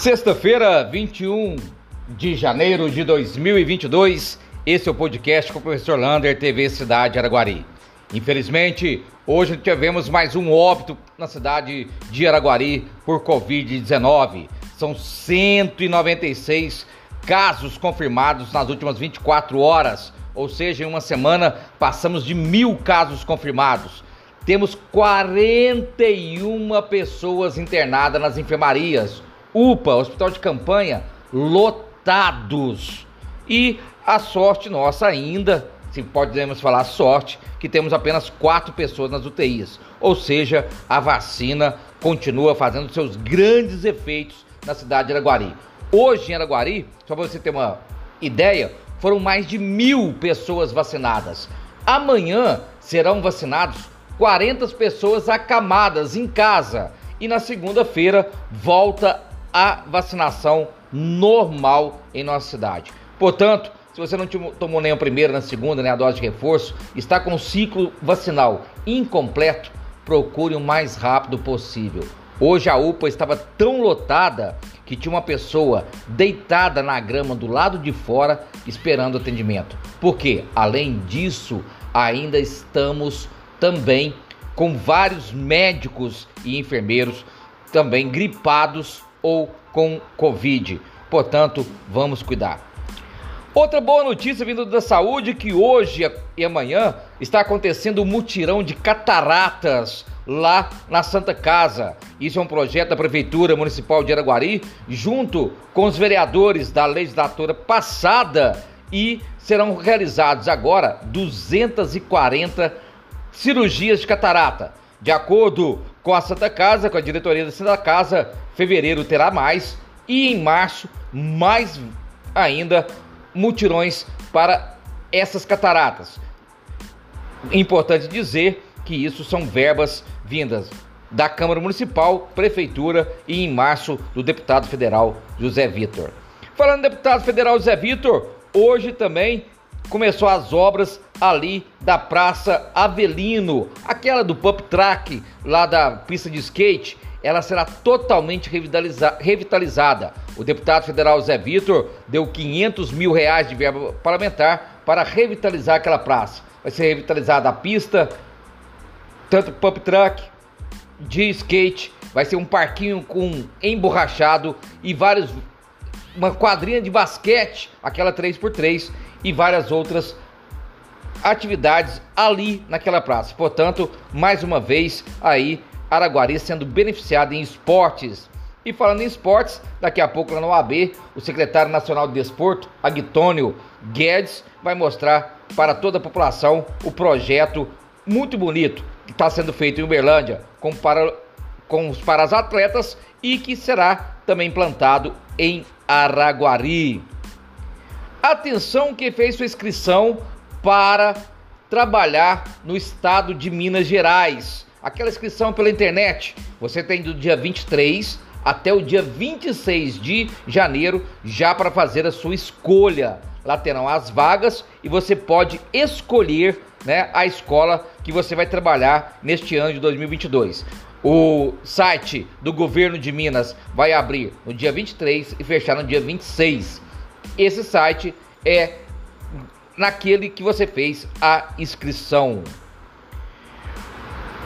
Sexta-feira, 21 de janeiro de 2022, esse é o podcast com o professor Lander, TV Cidade Araguari. Infelizmente, hoje tivemos mais um óbito na cidade de Araguari por Covid-19. São 196 casos confirmados nas últimas 24 horas, ou seja, em uma semana passamos de mil casos confirmados. Temos 41 pessoas internadas nas enfermarias UPA, hospital de campanha, lotados. E a sorte nossa ainda, se podemos falar sorte, que temos apenas quatro pessoas nas UTIs. Ou seja, a vacina continua fazendo seus grandes efeitos na cidade de Araguari. Hoje em Araguari, só para você ter uma ideia, foram mais de mil pessoas vacinadas. Amanhã serão vacinados 40 pessoas acamadas em casa. E na segunda-feira volta a vacinação normal em nossa cidade. Portanto, se você não tomou nem a primeira, nem a segunda, nem a dose de reforço, está com o ciclo vacinal incompleto, procure o mais rápido possível. Hoje a UPA estava tão lotada que tinha uma pessoa deitada na grama do lado de fora esperando atendimento. Porque, além disso, ainda estamos também com vários médicos e enfermeiros também gripados ou com Covid. Portanto, vamos cuidar. Outra boa notícia vindo da saúde que hoje e amanhã está acontecendo um mutirão de cataratas lá na Santa Casa. Isso é um projeto da Prefeitura Municipal de Araguari, junto com os vereadores da legislatura passada e serão realizados agora 240 cirurgias de catarata. De acordo com a Santa Casa, com a diretoria da Santa Casa, fevereiro terá mais e em março mais ainda mutirões para essas cataratas. Importante dizer que isso são verbas vindas da Câmara Municipal, Prefeitura e em março do deputado federal José Vitor. Falando do deputado federal José Vitor, hoje também começou as obras ali da Praça Avelino, aquela do pump track lá da pista de skate, ela será totalmente revitaliza revitalizada. O deputado federal Zé Vitor deu 500 mil reais de verba parlamentar para revitalizar aquela praça. Vai ser revitalizada a pista, tanto pump truck, de skate, vai ser um parquinho com emborrachado e vários uma quadrinha de basquete, aquela 3x3 e várias outras atividades ali naquela praça. Portanto, mais uma vez aí Araguari sendo beneficiado em esportes. E falando em esportes, daqui a pouco lá no AB, o secretário nacional de desporto, Agtônio Guedes, vai mostrar para toda a população o projeto muito bonito que está sendo feito em Uberlândia com, para, com para as atletas e que será também implantado em Araguari. Atenção quem fez sua inscrição para trabalhar no estado de Minas Gerais. Aquela inscrição pela internet, você tem do dia 23 até o dia 26 de janeiro já para fazer a sua escolha. Lá terão as vagas e você pode escolher né, a escola que você vai trabalhar neste ano de 2022. O site do governo de Minas vai abrir no dia 23 e fechar no dia 26. Esse site é naquele que você fez a inscrição.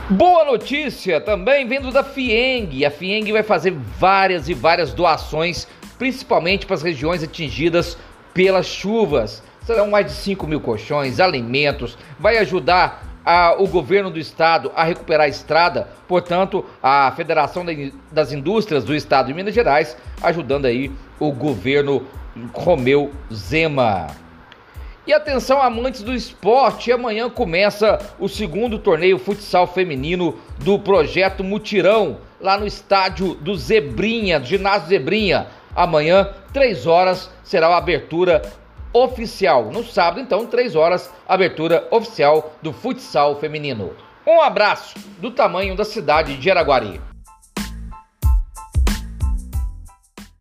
Boa notícia também vindo da FIENG. A FIENG vai fazer várias e várias doações, principalmente para as regiões atingidas pelas chuvas. Serão mais de 5 mil colchões, alimentos, vai ajudar a, o governo do estado a recuperar a estrada, portanto, a Federação das Indústrias do Estado de Minas Gerais ajudando aí o governo Romeu Zema. E atenção, amantes do esporte, amanhã começa o segundo torneio futsal feminino do projeto Mutirão, lá no estádio do Zebrinha, do ginásio Zebrinha. Amanhã, 3 horas, será a abertura oficial. No sábado, então, 3 horas, abertura oficial do futsal feminino. Um abraço do tamanho da cidade de Araguari.